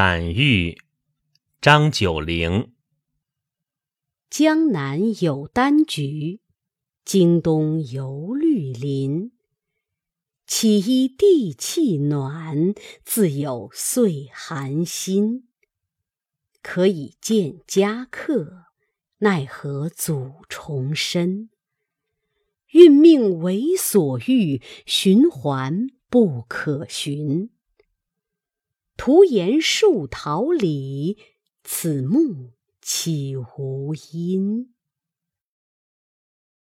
感遇，张九龄。江南有丹菊，京东有绿林。岂依地气暖，自有岁寒心。可以见家客，奈何阻重深？运命为所欲，循环不可寻。无言树桃李，此木岂无阴？